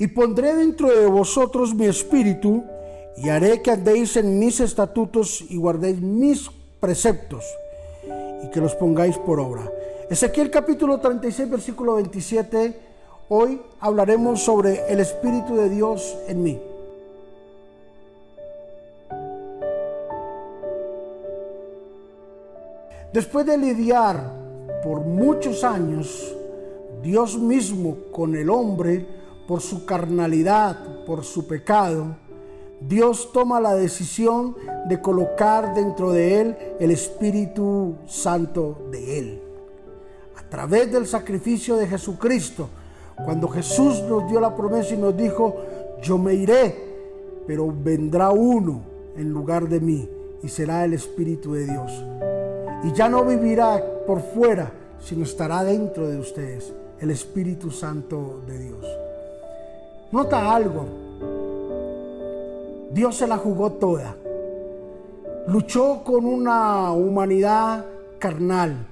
Y pondré dentro de vosotros mi espíritu y haré que andéis en mis estatutos y guardéis mis preceptos y que los pongáis por obra. Ezequiel capítulo 36, versículo 27. Hoy hablaremos sobre el Espíritu de Dios en mí. Después de lidiar por muchos años, Dios mismo con el hombre, por su carnalidad, por su pecado, Dios toma la decisión de colocar dentro de él el Espíritu Santo de él. A través del sacrificio de Jesucristo, cuando Jesús nos dio la promesa y nos dijo, yo me iré, pero vendrá uno en lugar de mí y será el Espíritu de Dios. Y ya no vivirá por fuera, sino estará dentro de ustedes el Espíritu Santo de Dios. Nota algo, Dios se la jugó toda. Luchó con una humanidad carnal,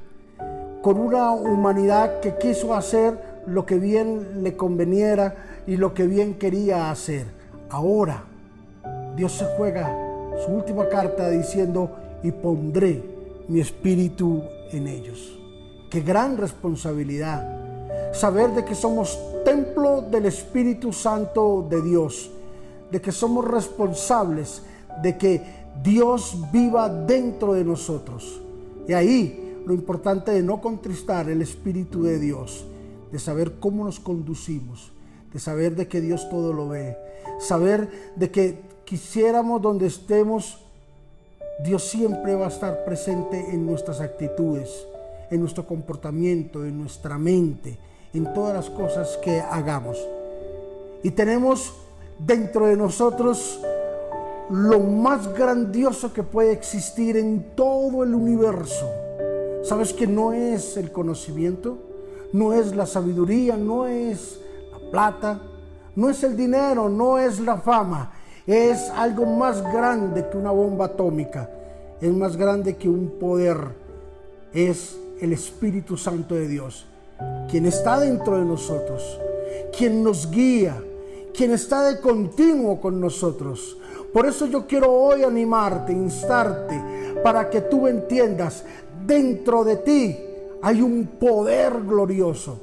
con una humanidad que quiso hacer lo que bien le conveniera y lo que bien quería hacer. Ahora Dios se juega su última carta diciendo, y pondré mi espíritu en ellos. Qué gran responsabilidad. Saber de que somos templo del Espíritu Santo de Dios de que somos responsables de que Dios viva dentro de nosotros. Y ahí lo importante de no contristar el Espíritu de Dios, de saber cómo nos conducimos, de saber de que Dios todo lo ve, saber de que quisiéramos donde estemos, Dios siempre va a estar presente en nuestras actitudes, en nuestro comportamiento, en nuestra mente, en todas las cosas que hagamos. Y tenemos dentro de nosotros lo más grandioso que puede existir en todo el universo. ¿Sabes que no es el conocimiento? No es la sabiduría, no es la plata, no es el dinero, no es la fama. Es algo más grande que una bomba atómica. Es más grande que un poder. Es el Espíritu Santo de Dios, quien está dentro de nosotros, quien nos guía, quien está de continuo con nosotros. Por eso yo quiero hoy animarte, instarte, para que tú entiendas, dentro de ti hay un poder glorioso.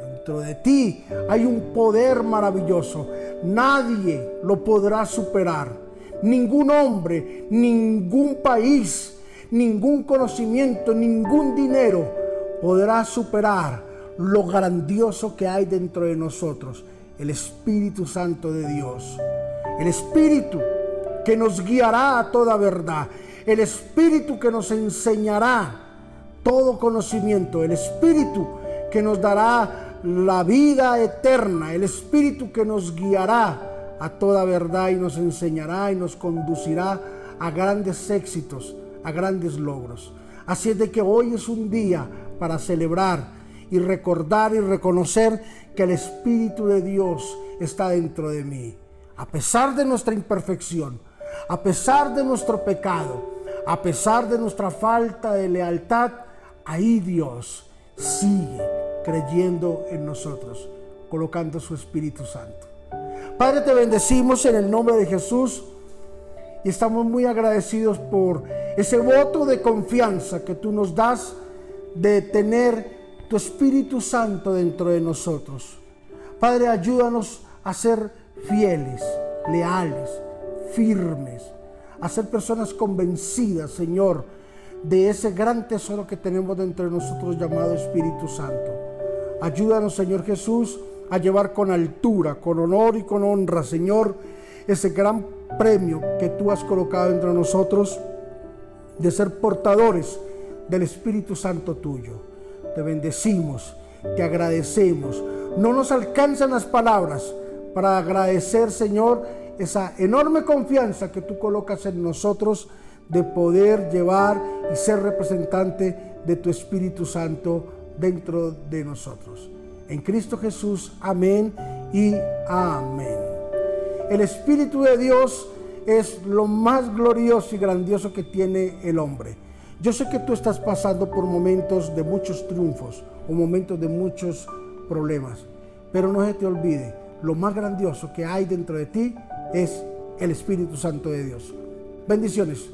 Dentro de ti hay un poder maravilloso. Nadie lo podrá superar. Ningún hombre, ningún país, ningún conocimiento, ningún dinero podrá superar lo grandioso que hay dentro de nosotros el Espíritu Santo de Dios. El Espíritu que nos guiará a toda verdad. El Espíritu que nos enseñará todo conocimiento. El Espíritu que nos dará la vida eterna. El Espíritu que nos guiará a toda verdad y nos enseñará y nos conducirá a grandes éxitos, a grandes logros. Así es de que hoy es un día para celebrar y recordar y reconocer que el Espíritu de Dios está dentro de mí. A pesar de nuestra imperfección, a pesar de nuestro pecado, a pesar de nuestra falta de lealtad, ahí Dios sigue creyendo en nosotros, colocando su Espíritu Santo. Padre, te bendecimos en el nombre de Jesús y estamos muy agradecidos por ese voto de confianza que tú nos das de tener tu Espíritu Santo dentro de nosotros. Padre, ayúdanos a ser fieles, leales, firmes, a ser personas convencidas, Señor, de ese gran tesoro que tenemos dentro de nosotros llamado Espíritu Santo. Ayúdanos, Señor Jesús, a llevar con altura, con honor y con honra, Señor, ese gran premio que tú has colocado entre nosotros de ser portadores del Espíritu Santo tuyo te bendecimos, te agradecemos. No nos alcanzan las palabras para agradecer, Señor, esa enorme confianza que tú colocas en nosotros de poder llevar y ser representante de tu Espíritu Santo dentro de nosotros. En Cristo Jesús, amén y amén. El Espíritu de Dios es lo más glorioso y grandioso que tiene el hombre. Yo sé que tú estás pasando por momentos de muchos triunfos o momentos de muchos problemas, pero no se te olvide, lo más grandioso que hay dentro de ti es el Espíritu Santo de Dios. Bendiciones.